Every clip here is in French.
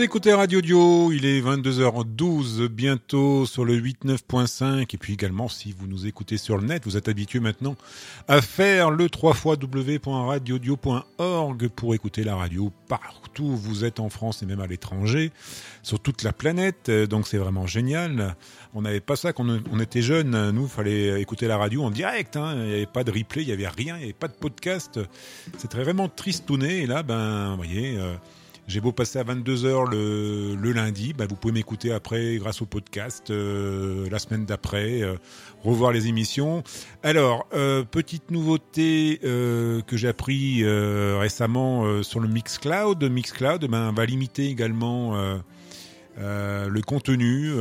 Écoutez Radio Dio, il est 22h12 bientôt sur le 89.5 et puis également si vous nous écoutez sur le net, vous êtes habitué maintenant à faire le 3 www.radiodio.org pour écouter la radio partout où vous êtes en France et même à l'étranger, sur toute la planète, donc c'est vraiment génial. On n'avait pas ça quand on était jeune, nous, fallait écouter la radio en direct, hein. il n'y avait pas de replay, il n'y avait rien, il n'y avait pas de podcast, c'était vraiment tristouné et là, ben, vous voyez... Euh, j'ai beau passer à 22h le, le lundi, bah vous pouvez m'écouter après grâce au podcast euh, la semaine d'après, euh, revoir les émissions. Alors, euh, petite nouveauté que j'ai appris récemment sur le Mixcloud. Mixcloud ben, va limiter également le contenu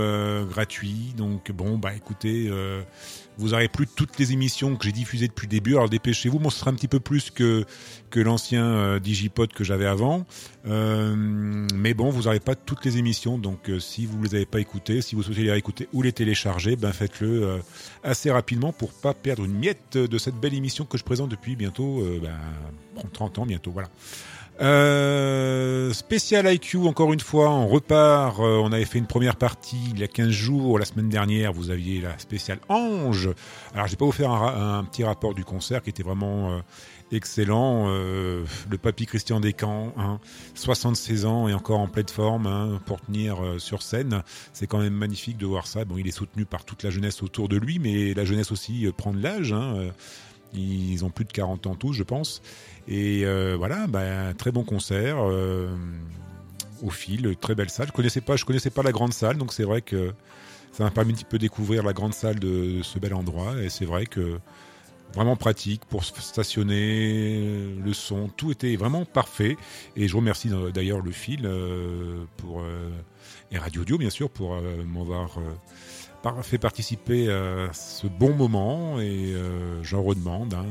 gratuit. Donc bon, bah écoutez vous aurez plus toutes les émissions que j'ai diffusées depuis le début. Alors dépêchez-vous. Bon, ce sera un petit peu plus que que l'ancien euh, Digipod que j'avais avant. Euh, mais bon, vous n'aurez pas toutes les émissions. Donc euh, si vous ne les avez pas écoutées, si vous souhaitez les réécouter ou les télécharger, ben faites-le assez rapidement pour pas perdre une miette de cette belle émission que je présente depuis bientôt ben, 30 ans bientôt. Voilà. Euh, spécial IQ, encore une fois, on repart. Euh, on avait fait une première partie il y a 15 jours. La semaine dernière, vous aviez la spéciale Ange. Alors, je vais pas vous faire un, petit rapport du concert qui était vraiment euh, excellent. Euh, le papy Christian Descamps, hein, 76 ans et encore en pleine forme hein, pour tenir sur scène. C'est quand même magnifique de voir ça. Bon, il est soutenu par toute la jeunesse autour de lui, mais la jeunesse aussi prend de l'âge. Hein, ils ont plus de 40 ans tous, je pense. Et euh, voilà, bah, très bon concert. Euh, au fil, très belle salle. Je connaissais pas, je connaissais pas la grande salle, donc c'est vrai que ça m'a permis un petit peu découvrir la grande salle de, ce bel endroit. Et c'est vrai que vraiment pratique pour stationner, le son, tout était vraiment parfait. Et je remercie d'ailleurs le fil euh, pour et Radio Audio bien sûr pour m'avoir fait participer à ce bon moment et j'en redemande. Hein,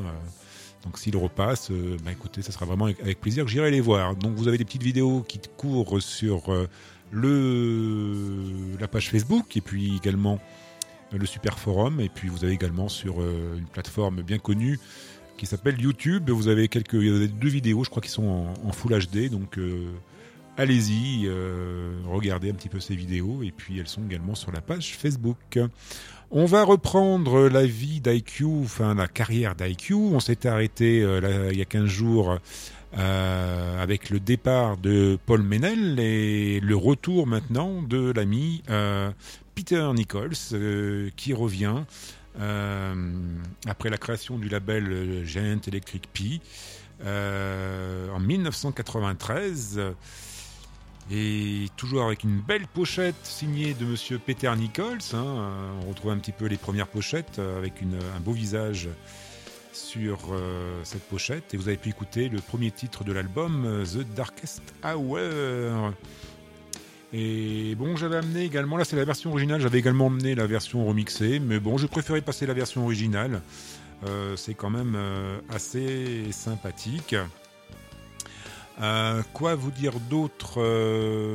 donc s'il repasse, euh, bah écoutez, ça sera vraiment avec, plaisir que j'irai les voir. Donc vous avez des petites vidéos qui courent sur euh, le la page Facebook et puis également euh, le Super Forum et puis vous avez également sur une plateforme bien connue qui s'appelle YouTube. Vous avez quelques deux vidéos, je crois, qui sont en, Full HD. Donc allez-y, regardez un petit peu ces vidéos et puis elles sont également sur la page Facebook. On va reprendre la vie d'IQ, enfin la carrière d'IQ. On s'était arrêté euh, il y a 15 jours euh, avec le départ de Paul Menel et le retour maintenant de l'ami euh, Peter Nichols qui revient après la création du label Giant Electric P en 1993. Et toujours avec une belle pochette signée de monsieur Peter Nichols. Hein. Euh, on retrouve un petit peu les premières pochettes euh, avec un beau visage sur euh, cette pochette. Et vous avez pu écouter le premier titre de l'album, The Darkest Hour. Et bon, j'avais amené également, là c'est la version originale, j'avais également amené la version remixée, mais bon, je préférais passer la version originale. c'est quand même assez sympathique. Euh, quoi vous dire d'autre euh,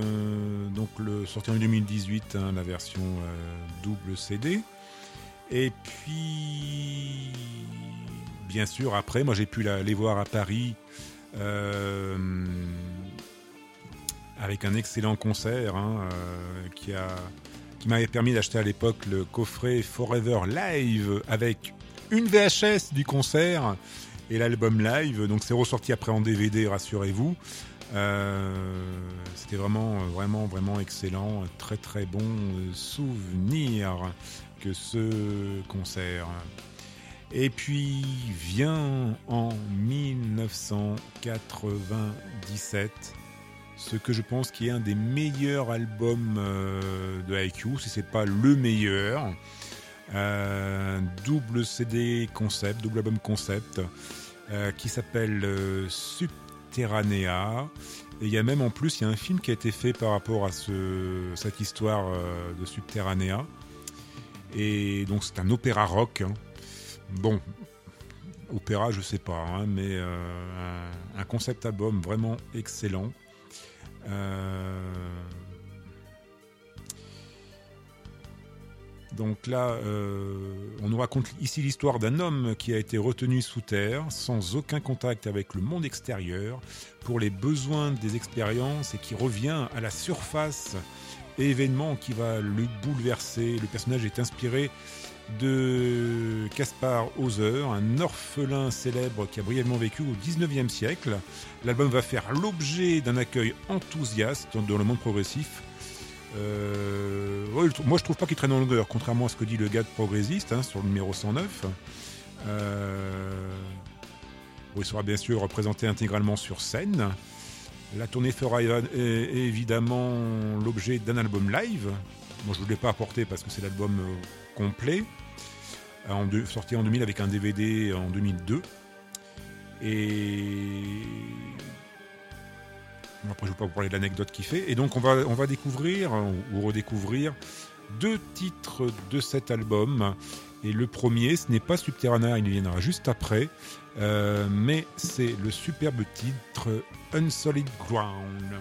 Donc le sorti en 2018, hein, la version euh, double CD. Et puis, bien sûr, après, moi j'ai pu aller voir à Paris avec un excellent concert hein, qui a qui m'avait permis d'acheter à l'époque le coffret Forever Live avec une VHS du concert et l'album live. Donc c'est ressorti après en DVD, rassurez-vous. Euh, c'était vraiment, vraiment, vraiment excellent. Très, très bon souvenir que ce concert. Et puis vient en 1997 ce que je pense qui est un des meilleurs albums euh, de IQ, si c'est pas le meilleur. Euh, double CD concept, double album concept. Euh, qui s'appelle euh, Subterranea. Et il y a même en plus, il y a un film qui a été fait par rapport à ce, cette histoire euh, de Subterranea. Et donc c'est un opéra rock. Hein. Bon, opéra, je sais pas, hein, mais un, concept album vraiment excellent. Donc là, euh, on nous raconte ici l'histoire d'un homme qui a été retenu sous terre, sans aucun contact avec le monde extérieur, pour les besoins des expériences et qui revient à la surface, événement qui va le bouleverser. Le personnage est inspiré de Caspar Hauser, un orphelin célèbre qui a brièvement vécu au 19e siècle. L'album va faire l'objet d'un accueil enthousiaste dans le monde progressif. Euh, moi, je trouve pas qu'il traîne en longueur, contrairement à ce que dit le gars de progressiste hein, sur le numéro 109. Euh, il sera bien sûr représenté intégralement sur scène. La tournée fera évidemment l'objet d'un album live. Moi, je ne l'ai pas apporté parce que c'est l'album euh, complet, sorti en 2000 avec un DVD en 2002. Et après, je ne vais pas vous parler de l'anecdote qu'il fait. Et donc, on va, on découvrir ou redécouvrir deux titres de cet album. Et le premier, ce n'est pas Subterranean, il viendra juste après, euh, mais c'est le superbe titre Unsolid Ground.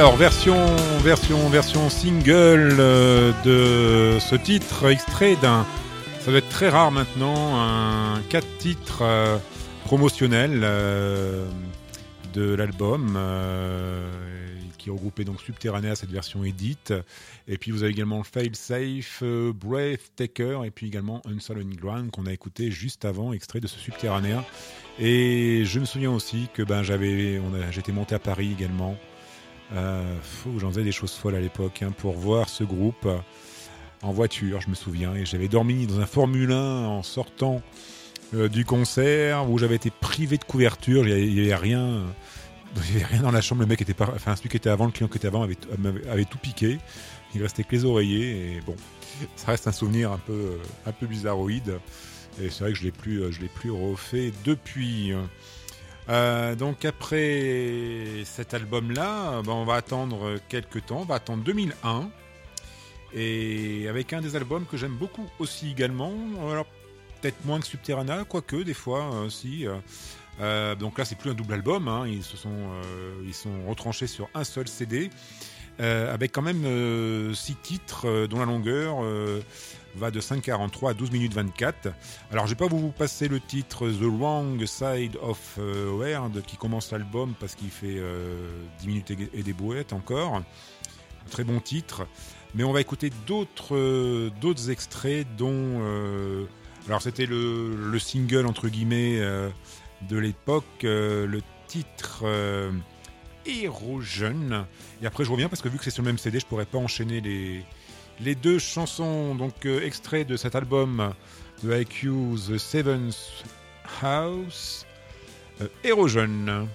Alors, version, version, version single euh, de ce titre, extrait d'un. Ça doit être très rare maintenant, un 4 titres euh, promotionnels euh, de l'album euh, qui regroupait donc Subterranea, cette version édite. Et puis vous avez également Fail Safe, euh, Breathtaker et puis également Unsullied Ground qu'on a écouté juste avant, extrait de ce Subterranea. Et je me souviens aussi que ben, j'étais monté à Paris également. Euh, J'en faisais des choses folles à l'époque hein, pour voir ce groupe euh, en voiture, je me souviens. Et j'avais dormi dans un Formule 1 en sortant euh, du concert où j'avais été privé de couverture. Il n'y avait, rien. dans la chambre. Le mec était pas, enfin était avant, le client qui était avant avait, tout piqué. Il restait que les oreillers et bon, ça reste un souvenir un peu, un peu bizarroïde. Et c'est vrai que je l'ai plus, je l'ai plus refait depuis. Euh, donc après cet album-là, ben, on va attendre quelques temps, on va attendre 2001, et avec un des albums que j'aime beaucoup aussi également, alors peut-être moins que Subterrana, quoique des fois euh, si. euh, euh, donc là c'est plus un double album, hein, ils se sont, ils sont retranchés sur un seul CD, avec quand même 6 titres dont la longueur va de 5,43 à 12 minutes 24. Alors, je vais pas vous passer le titre The Wrong Side of euh, World qui commence l'album parce qu'il fait euh, 10 minutes et des brouettes encore. Très bon titre. Mais on va écouter d'autres euh, extraits dont... euh, alors, c'était le, le single, entre guillemets, euh, de l'époque, euh, le titre... Euh, Erosion. Et après, je reviens parce que vu que c'est sur le même CD, je pourrais pas enchaîner les, les deux chansons, donc euh, extraits de cet album de IQ, The Seventh House, euh, Erosion.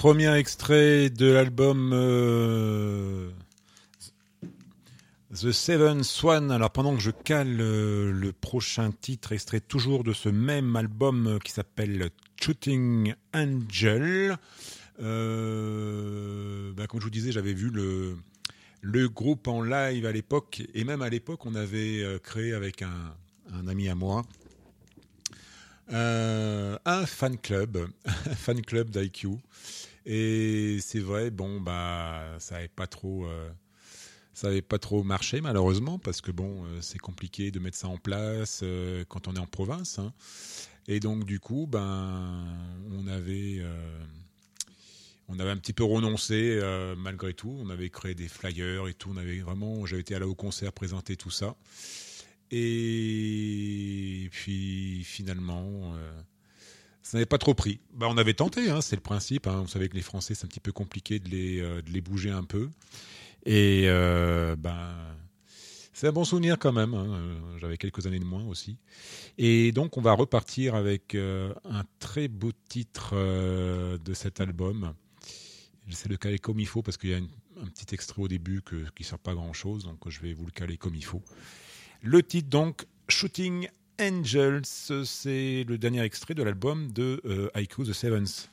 Premier extrait de l'album euh, The Seven Swan. Alors pendant que je cale euh, le prochain titre, extrait toujours de ce même album euh, qui s'appelle Shooting Angel. Bah, comme je vous disais, j'avais vu le, le groupe en live à l'époque, et même à l'époque, on avait créé avec un, un ami à moi un fan club, un fan club d'IQ. Et c'est vrai, bon, bah, ça n'avait pas trop, euh, ça avait pas trop marché malheureusement parce que bon, euh, c'est compliqué de mettre ça en place euh, quand on est en province. hein. Et donc du coup, ben, on avait, on avait un petit peu renoncé malgré tout. On avait créé des flyers et tout. On avait vraiment, j'avais été allé au concert présenter tout ça. Et puis finalement, ça n'avait pas trop pris. Bah, on avait tenté, hein, c'est le principe. hein. Vous savez que les Français, c'est un petit peu compliqué de les, euh, de les bouger un peu. Et euh, ben, C'est un bon souvenir quand même. hein. Euh, J'avais quelques années de moins aussi. Et donc, on va repartir avec un très beau titre de cet album. J'essaie de caler comme il faut parce qu'il y a un petit extrait au début qui ne sert pas grand chose. Donc, je vais vous le caler comme il faut. Le titre, donc, Shooting Angels. C'est le dernier extrait de l'album de euh, The Seventh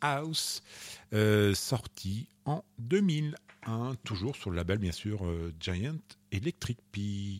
House, euh, sorti en 2001, toujours sur le label bien sûr euh, Giant Electric P.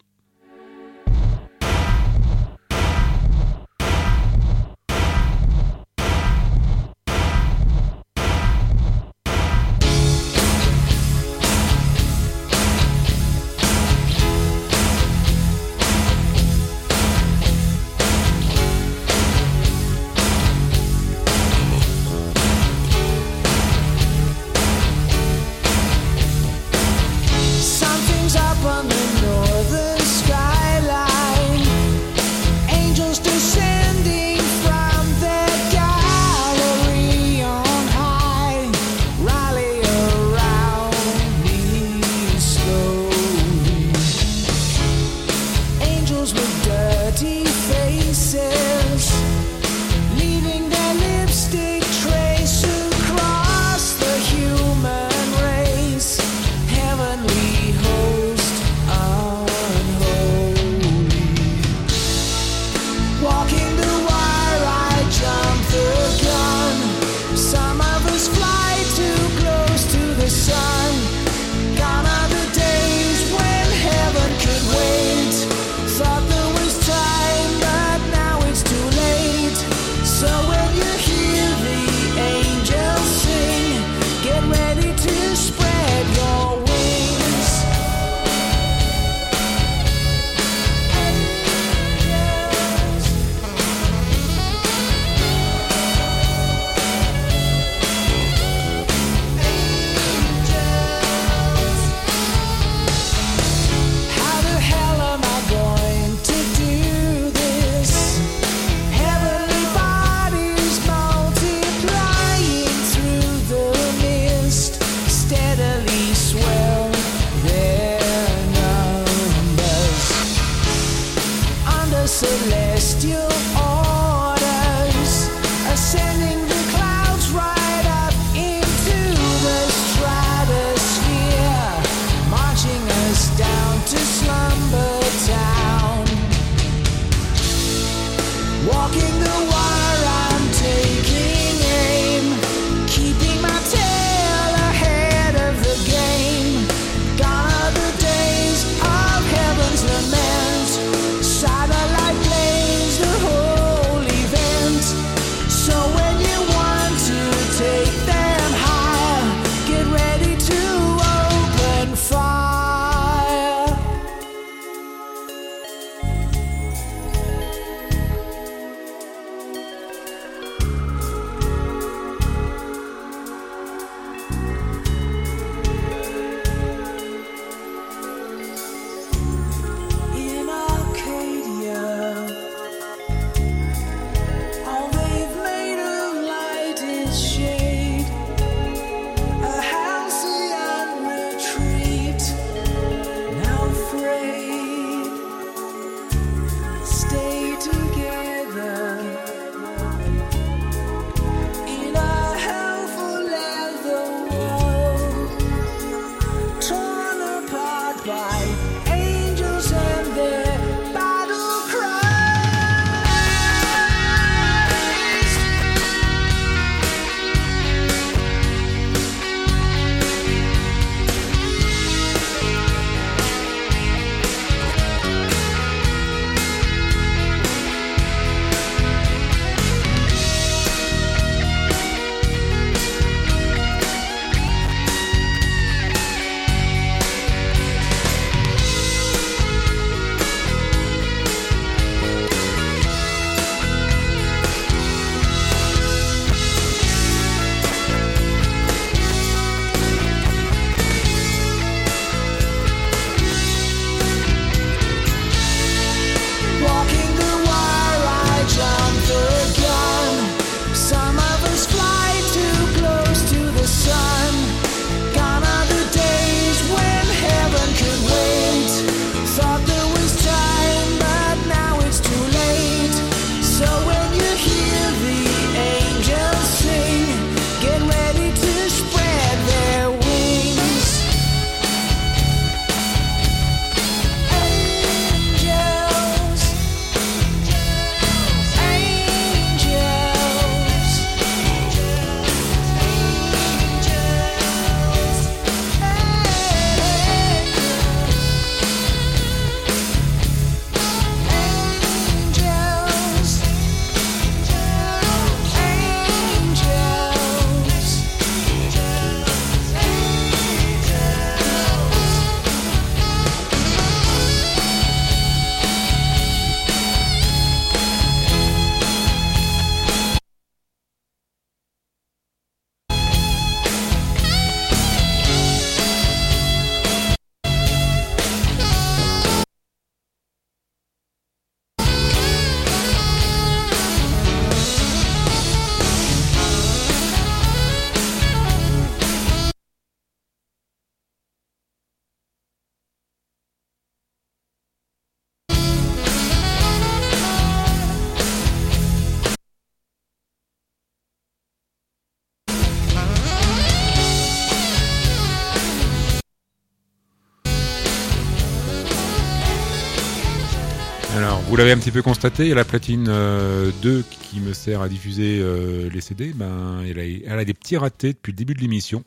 vous l'avez un petit peu constaté, la platine euh, 2 qui me sert à diffuser euh, les CD. Ben, elle, a, des petits ratés depuis le début de l'émission.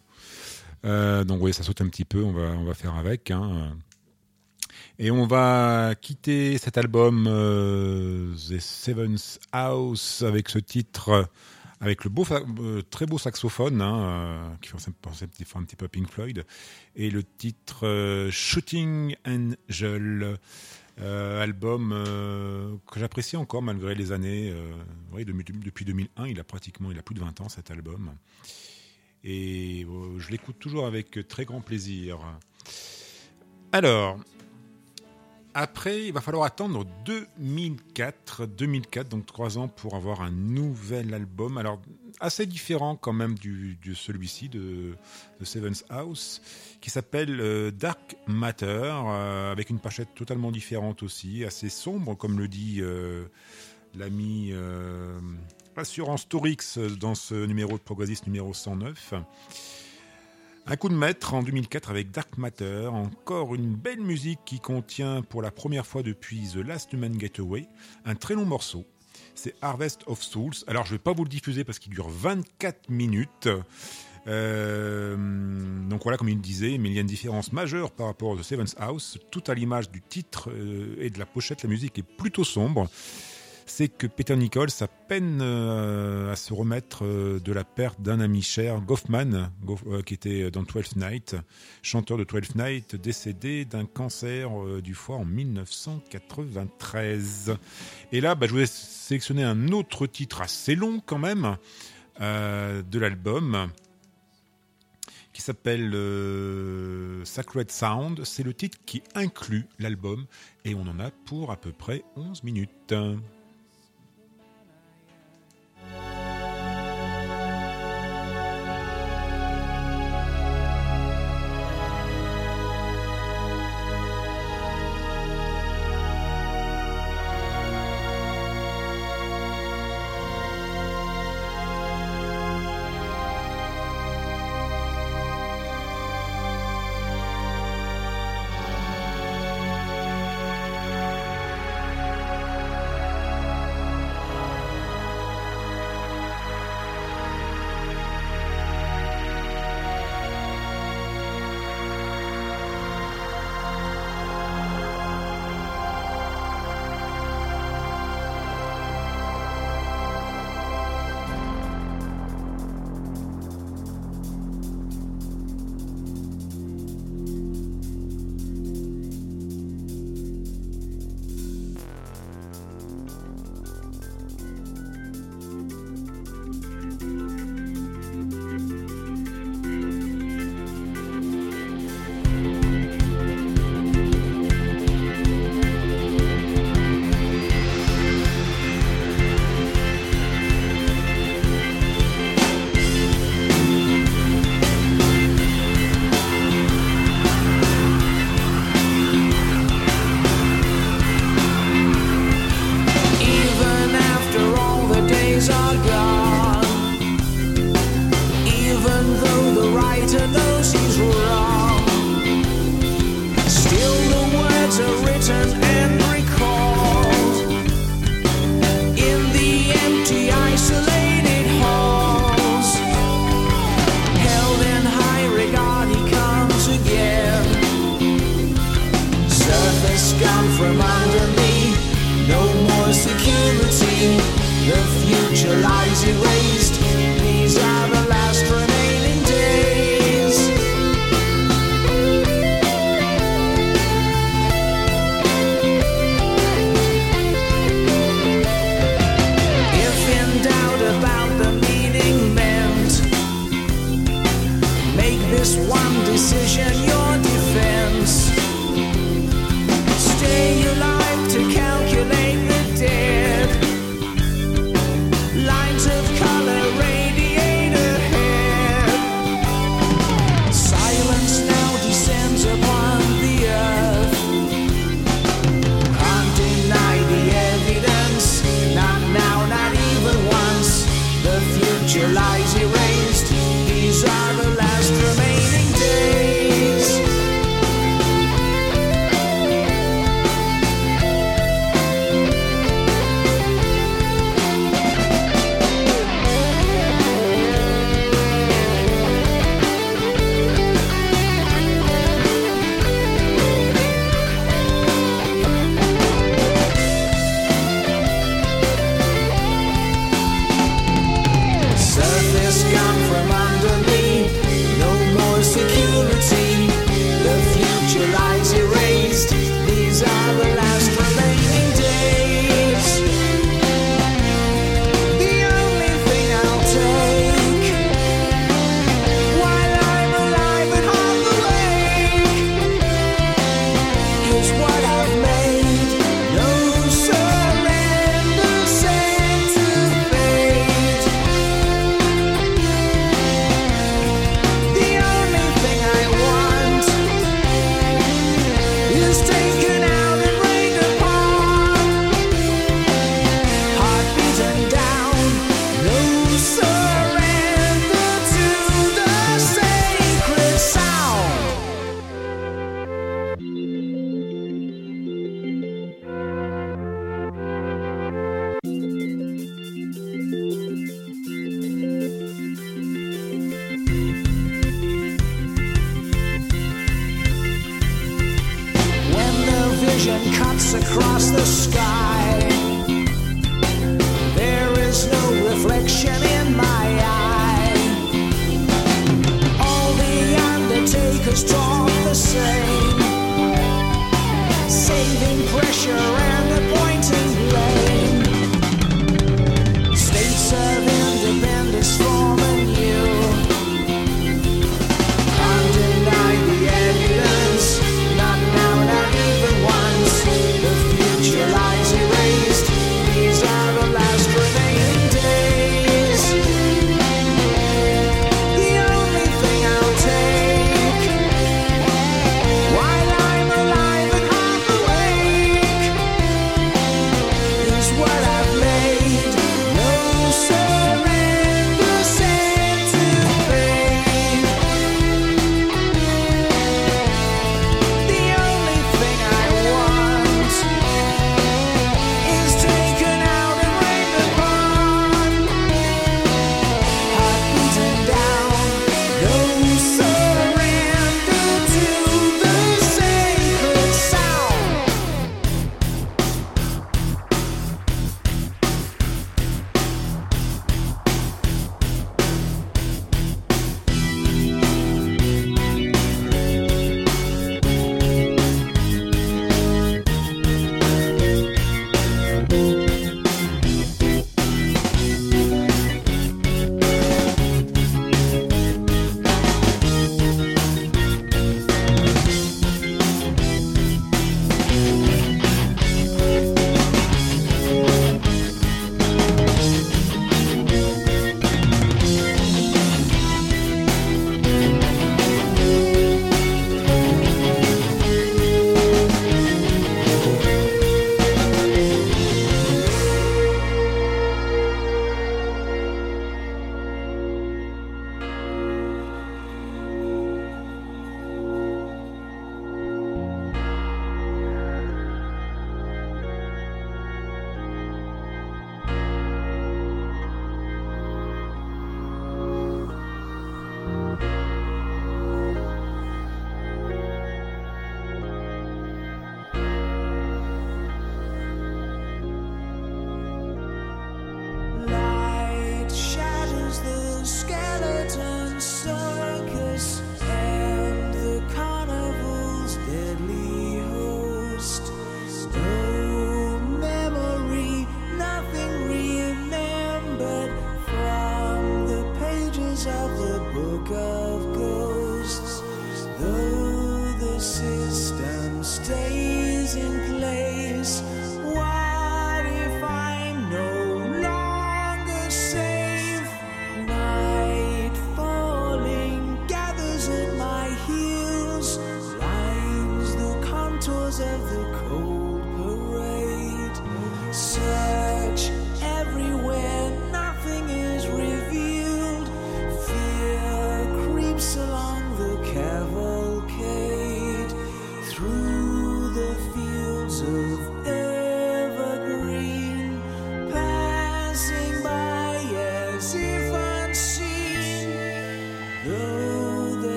Euh, donc oui, ça saute un petit peu, on va, on va faire avec. Hein. Et on va quitter cet album euh, The Seventh House avec ce titre, avec le beau, euh, très beau saxophone hein, qui fait penser un petit, peu à Pink Floyd, et le titre Shooting Angel. Euh, album euh, que j'apprécie encore malgré les années. euh, oui, de- depuis 2001, il a pratiquement, il a plus de 20 ans cet album. Et je l'écoute toujours avec très grand plaisir. Alors, après, il va falloir attendre 2004, 2004, donc trois ans pour avoir un nouvel album. Alors, assez différent quand même du, celui-ci, de, Seventh House, qui s'appelle euh, Dark Matter, euh, avec une pochette totalement différente aussi, assez sombre, comme le dit euh, l'ami Assurance Torix dans ce numéro de Progressiste numéro 109. Un coup de maître en 2004 avec Dark Matter, encore une belle musique qui contient pour la première fois depuis The Last Human Getaway un très long morceau. C'est Harvest of Souls. Alors je ne vais pas vous le diffuser parce qu'il dure 24 minutes. Euh, donc voilà, comme il disait, mais il y a une différence majeure par rapport au The Seventh House. Tout à l'image du titre euh, et de la pochette, la musique est plutôt sombre c'est que Peter Nichols a peine euh, à se remettre euh, de la perte d'un ami cher, Goffman, Goff- euh, qui était dans Twelfth Night, chanteur de Twelfth Night, décédé d'un cancer du foie en 1993. Et là, bah, je voulais sélectionner un autre titre assez long quand même de l'album qui s'appelle Sacred Sound. C'est le titre qui inclut l'album et on en a pour à peu près 11 minutes. mistake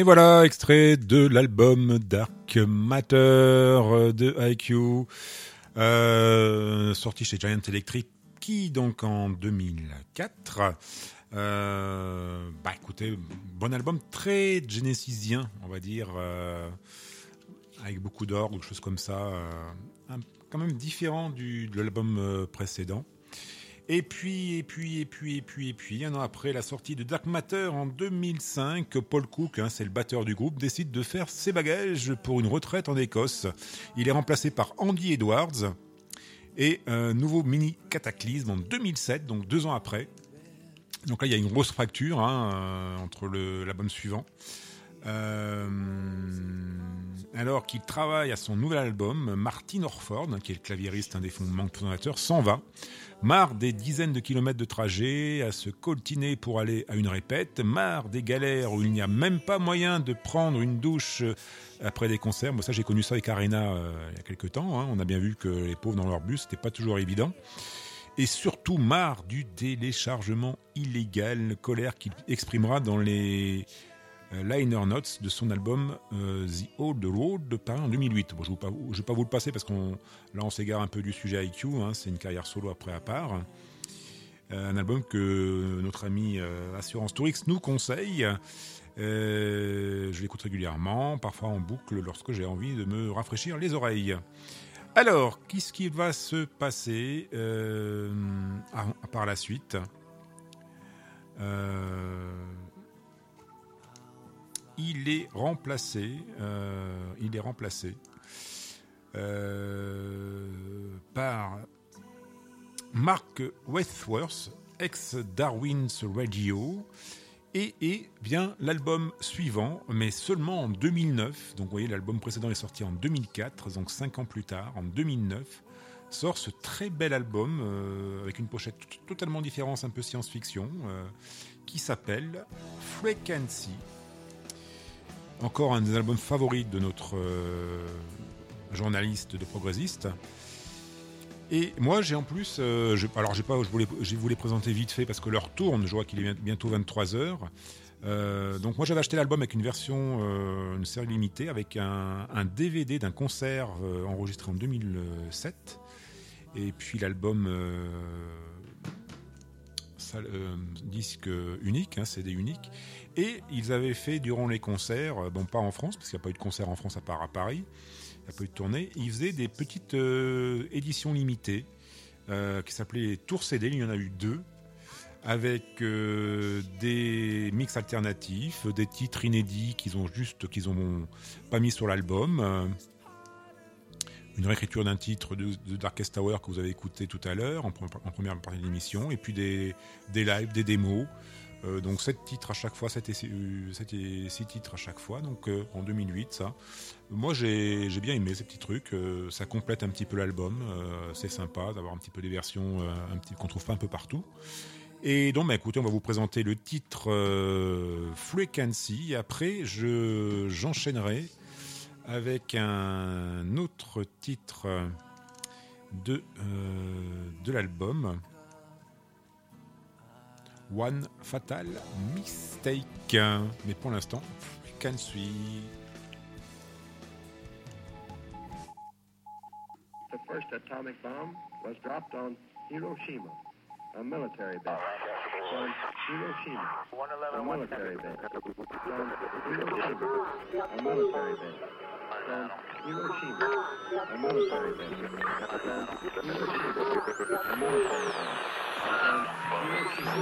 Et voilà, extrait de l'album Dark Matter de IQ, euh, sorti chez Giant Electric, qui donc en 2004. Euh, bah écoutez, bon album très genesisien, on va dire, euh, avec beaucoup d'orgue, choses comme ça, quand même différent du, de l'album précédent. Et puis, et puis, et puis, et puis, et puis, un an après la sortie de Dark Matter en 2005, Paul Cook, hein, c'est le batteur du groupe, décide de faire ses bagages pour une retraite en Écosse. Il est remplacé par Andy Edwards et un nouveau mini cataclysme en 2007, donc deux ans après. Donc là, il y a une grosse fracture hein, euh, entre l'album suivant. Euh, alors qu'il travaille à son nouvel album, Martin Orford, qui est le claviériste, un des fondateurs, s'en va. Marre des dizaines de kilomètres de trajet, à se coltiner pour aller à une répète, marre des galères où il n'y a même pas moyen de prendre une douche euh, après des concerts. Moi, ça, j'ai connu ça avec Arena euh, il y a quelques temps. hein. On a bien vu que les pauvres dans leur bus, c'était pas toujours évident. Et surtout, marre du téléchargement illégal, colère qu'il exprimera dans les liner notes de son album euh, The Old Road de Paris en 2008. Bon, je ne vais, pas- vous le passer parce qu'on là on s'égare un peu du sujet IQ, hein, c'est une carrière solo après à part. Euh, un album que notre ami euh, Assurance Tourix nous conseille. Euh, je l'écoute régulièrement, parfois en boucle lorsque j'ai envie de me rafraîchir les oreilles. Alors, qu'est-ce qui va se passer euh, par la suite? Euh, il est remplacé, euh, il est remplacé euh, par Mark Westworth, ex Darwin's Radio, et, bien l'album suivant, mais seulement en 2009. Donc vous voyez, l'album précédent est sorti en 2004, donc cinq ans plus tard, en 2009, sort ce très bel album euh, avec une pochette totalement différente, un peu science-fiction, qui s'appelle Frequency. Encore un des albums favoris de notre euh, journaliste de progressiste. Et moi, j'ai en plus, euh, je, alors pas, je voulais, présenter vite fait parce que l'heure tourne. Je vois qu'il est bien- bientôt 23 heures. Euh, donc moi, j'avais acheté l'album avec une version, euh, une série limitée, avec un, DVD d'un concert enregistré en 2007. Et puis l'album disque unique, hein, CD unique. Et ils avaient fait durant les concerts, euh, bon pas en France, parce qu'il n'y a pas eu de concert en France à part à Paris, il n'y a pas eu de tournée, ils faisaient des petites euh, éditions limitées euh, qui s'appelaient Tour CD, il y en a eu deux, avec des mix alternatifs, des titres inédits qu'ils ont juste, qu'ils pas mis sur l'album. une réécriture d'un titre de, Darkest Tower que vous avez écouté tout à l'heure en, en première partie de l'émission, et puis des, des lives, des démos. Euh, donc 7 titres à chaque fois, 7 et 6 titres à chaque fois, donc euh, en 2008 ça. Moi j'ai bien aimé ces petits trucs, euh, ça complète un petit peu l'album, euh, c'est sympa d'avoir un petit peu des versions euh, qu'on trouve pas un peu partout. Et donc bah, écoutez, on va vous présenter le titre euh, Frequency, et après je j'enchaînerai avec un autre titre de, euh, de l'album. One Fatal Mistake. Mais pour l'instant, Can Suis. The first atomic bomb was dropped on Hiroshima, a military base. On Hiroshima, a military base. On Hiroshima, a military base. On Hiroshima, a military base. On Hiroshima, a military base. On Hiroshima,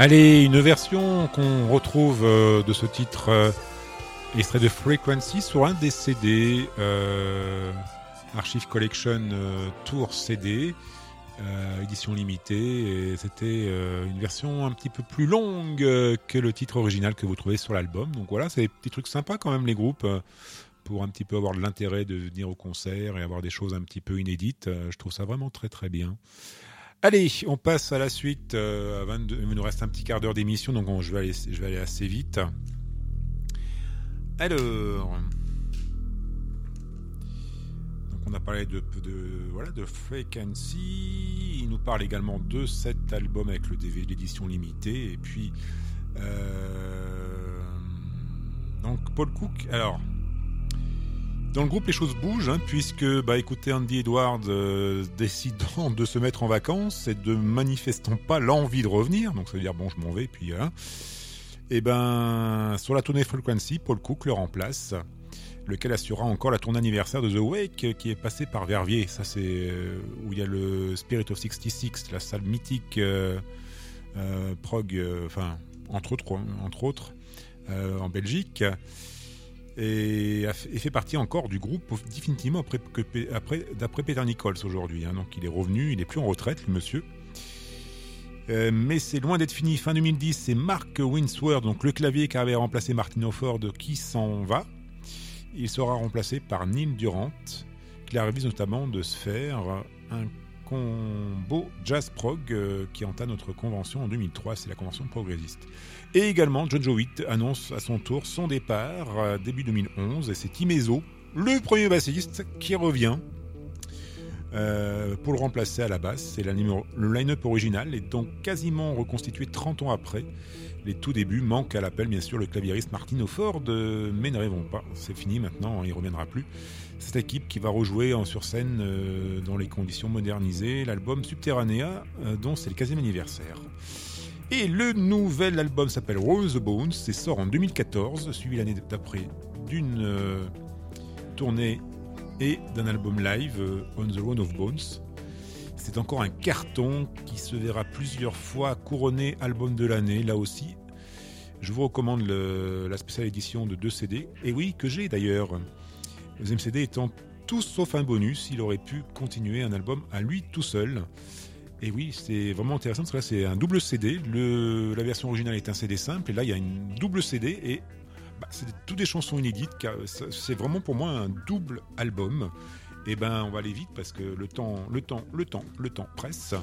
Allez, une version qu'on retrouve euh, de ce titre euh, extrait de Frequency sur un des CD euh, Archive Collection Tour CD. édition limitée c'était une version un petit peu plus longue que le titre original que vous trouvez sur l'album donc voilà c'est des petits trucs sympas quand même les groupes pour un petit peu avoir de l'intérêt de venir au concert et avoir des choses un petit peu inédites je trouve ça vraiment très très bien Allez, on passe à la suite. euh, à 22, il nous reste un petit quart d'heure d'émission, donc on- je, vais aller, assez vite. Alors, donc on a parlé de, de voilà de Frequency. Il nous parle également de cet album avec le DVD l'édition limitée. Et puis, euh, donc Paul Cook. Alors, dans le groupe, les choses bougent, hein, puisque, bah, écoutez, Andy Edwards euh, décidant de se mettre en vacances et de manifestant pas l'envie de revenir, donc ça veut dire bon, je m'en vais, puis voilà. Et ben, sur la tournée Frequency, Paul Cook le remplace, lequel assurera encore la tournée anniversaire de The Wake, euh, qui est passée par Verviers. Ça, c'est euh, où il y a le Spirit of 66, la salle mythique euh, euh, prog, entre autres, en Belgique et, fait- partie encore du groupe définitivement après, d'après Peter Nichols aujourd'hui. hein. donc il est revenu, il est plus en retraite, le monsieur. Euh, mais c'est loin d'être fini. Fin 2010, c'est Mark Winsworth, donc le clavier qui avait remplacé Martin Offord, qui s'en va. Il sera remplacé par Neil Durant, qui la révise notamment de se faire un combo jazz prog euh, qui entame notre convention en 2003, c'est la convention progressiste. Et également, John Jowett annonce à son tour son départ euh, début 2011 et c'est Timezo, le premier bassiste, qui revient euh, pour le remplacer à la basse. C'est le line-up original est donc quasiment reconstitué 30 ans après. Les tout débuts manquent à l'appel, bien sûr, le claviériste Martin Offord, euh, mais ne rêvons pas, c'est fini maintenant, il ne reviendra plus. Cette équipe qui va rejouer en sur scène euh, dans les conditions modernisées l'album Subterranea, euh, dont c'est le 15e anniversaire. Et le nouvel album s'appelle Rose the Bones et sort en 2014, suivi l'année d'après d'une euh, tournée et d'un album live, On the Road of Bones. C'est encore un carton qui se verra plusieurs fois couronné album de l'année, là aussi. Je vous recommande la spéciale édition de deux CD, et oui, que j'ai d'ailleurs. Le deuxième CD étant tout sauf un bonus, il aurait pu continuer un album à lui tout seul. Et oui, c'est vraiment intéressant parce que là c'est un double CD. La version originale est un CD simple et là il y a une double CD et bah, c'est toutes des chansons inédites. C'est vraiment pour moi un double album. Et ben on va aller vite parce que le temps, le temps, le temps, le temps presse.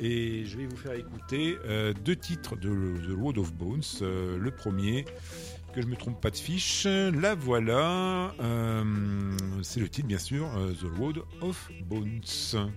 Et je vais vous faire écouter euh, deux titres de The Road of Bones. Euh, le premier, que je me trompe pas de fiche, la voilà. Euh, c'est le titre bien sûr, euh, The Road of Bones.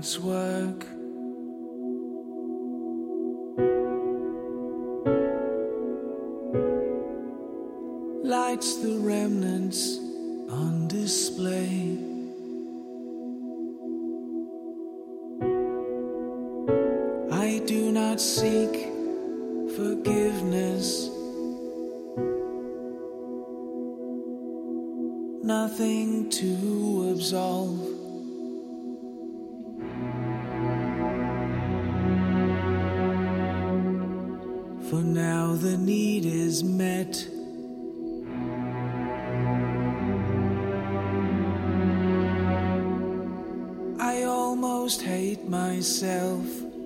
Night's work. Lights the remnants on display. I do not seek forgiveness. nothing to absolve. Myself.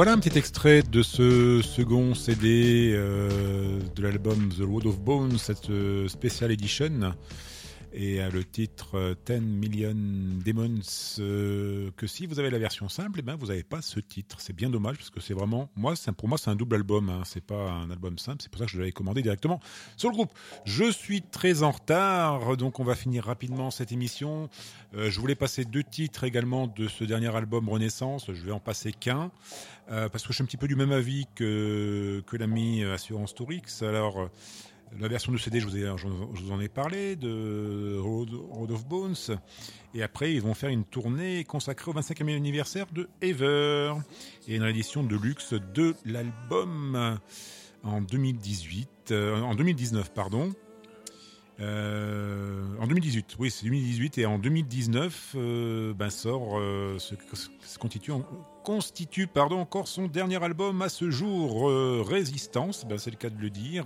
Voilà un petit extrait de ce second CD euh, de l'album The Road of Bones, cette euh, Special Edition. Et euh, le titre euh, 10 Million Demons, euh, que si vous avez la version simple, eh ben, vous n'avez pas ce titre. C'est bien dommage parce que c'est vraiment, moi, pour moi, c'est un double album. Hein. C'est pas un album simple. C'est pour ça que je l'avais commandé directement sur le groupe. Je suis très en retard, donc on va finir rapidement cette émission. Euh, je voulais passer deux titres également de ce dernier album Renaissance. Je vais en passer qu'un. Euh, parce que je suis un petit peu du même avis que, que l'ami Assurance Tourix. Alors, euh, la version de CD, je vous, en ai parlé, de Road, of Bones. Et après, ils vont faire une tournée consacrée au 25e anniversaire de Ever. Et une édition de luxe de l'album en 2018, euh, en 2019, pardon. Euh, en 2018, oui, c'est 2018 et en 2019, euh, ben sort euh, ce, ce constitue, constitue pardon, encore son dernier album à ce jour, euh, Résistance, ben, c'est le cas de le dire.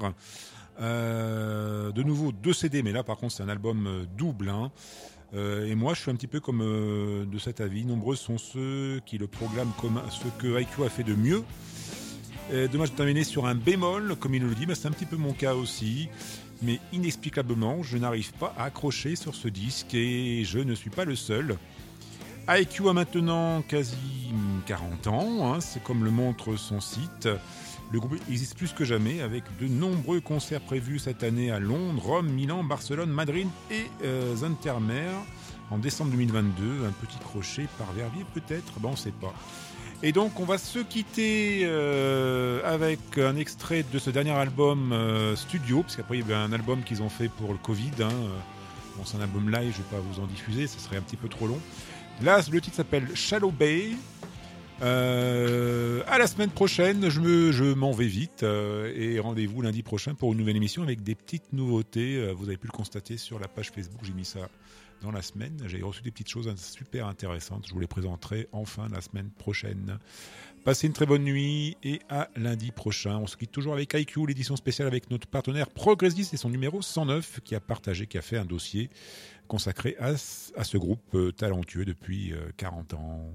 Euh, de nouveau deux CD, mais là par contre c'est un album euh, double. hein. Euh, et moi je suis un petit peu comme de cet avis. Nombreux sont ceux qui le proclament comme ce que IQ a fait de mieux. Euh, dommage de terminer sur un bémol, comme il le dit, mais c'est un petit peu mon cas aussi. Mais inexplicablement, je n'arrive pas à accrocher sur ce disque et je ne suis pas le seul. IQ a maintenant quasi 40 ans, hein, c'est comme le montre son site. Le groupe existe plus que jamais avec de nombreux concerts prévus cette année à Londres, Rome, Milan, Barcelone, Madrid et euh, Zantermeer. En décembre 2022, un petit crochet par Verviers peut-être, ben on sait pas. Et donc on va se quitter euh, avec un extrait de ce dernier album euh, studio, parce qu'après il y avait un album qu'ils ont fait pour le Covid. Hein, euh, bon, c'est un album live, je vais pas vous en diffuser, ce serait un petit peu trop long. Là, le titre s'appelle Shallow Bay. Euh, à la semaine prochaine, je me, je m'en vais vite euh, et rendez-vous lundi prochain pour une nouvelle émission avec des petites nouveautés. Euh, vous avez pu le constater sur la page Facebook, j'ai mis ça dans la semaine. J'ai reçu des petites choses super intéressantes. Je vous les présenterai enfin la semaine prochaine. Passez une très bonne nuit et à lundi prochain. On se quitte toujours avec IQ, l'édition spéciale avec notre partenaire Progressist et son numéro 109 qui a partagé, qui a fait un dossier consacré à, ce- groupe euh, talentueux depuis euh, 40 ans.